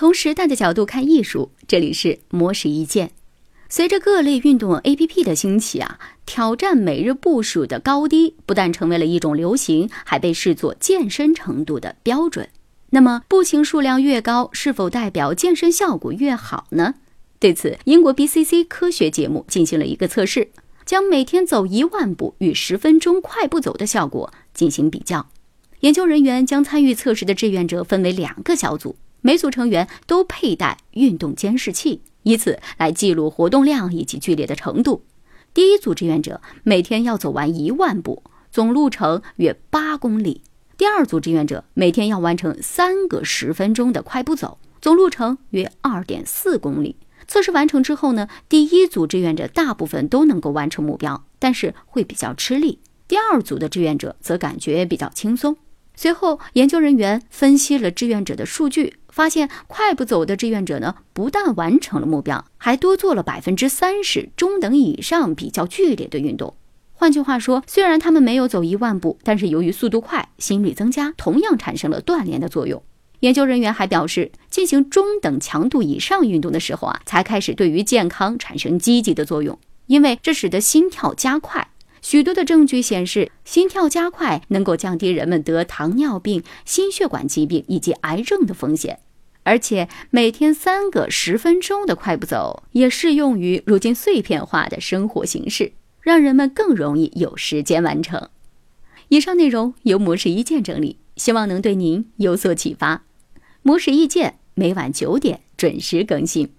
从时代的角度看艺术，这里是魔石一见。随着各类运动 APP 的兴起啊，挑战每日步数的高低不但成为了一种流行，还被视作健身程度的标准。那么，步行数量越高，是否代表健身效果越好呢？对此，英国 BCC 科学节目进行了一个测试，将每天走一万步与十分钟快步走的效果进行比较。研究人员将参与测试的志愿者分为两个小组。每组成员都佩戴运动监视器，以此来记录活动量以及剧烈的程度。第一组志愿者每天要走完一万步，总路程约八公里；第二组志愿者每天要完成三个十分钟的快步走，总路程约二点四公里。测试完成之后呢，第一组志愿者大部分都能够完成目标，但是会比较吃力；第二组的志愿者则感觉比较轻松。随后，研究人员分析了志愿者的数据，发现快步走的志愿者呢，不但完成了目标，还多做了百分之三十中等以上比较剧烈的运动。换句话说，虽然他们没有走一万步，但是由于速度快，心率增加，同样产生了锻炼的作用。研究人员还表示，进行中等强度以上运动的时候啊，才开始对于健康产生积极的作用，因为这使得心跳加快。许多的证据显示，心跳加快能够降低人们得糖尿病、心血管疾病以及癌症的风险。而且，每天三个十分钟的快步走也适用于如今碎片化的生活形式，让人们更容易有时间完成。以上内容由模式意见整理，希望能对您有所启发。模式意见每晚九点准时更新。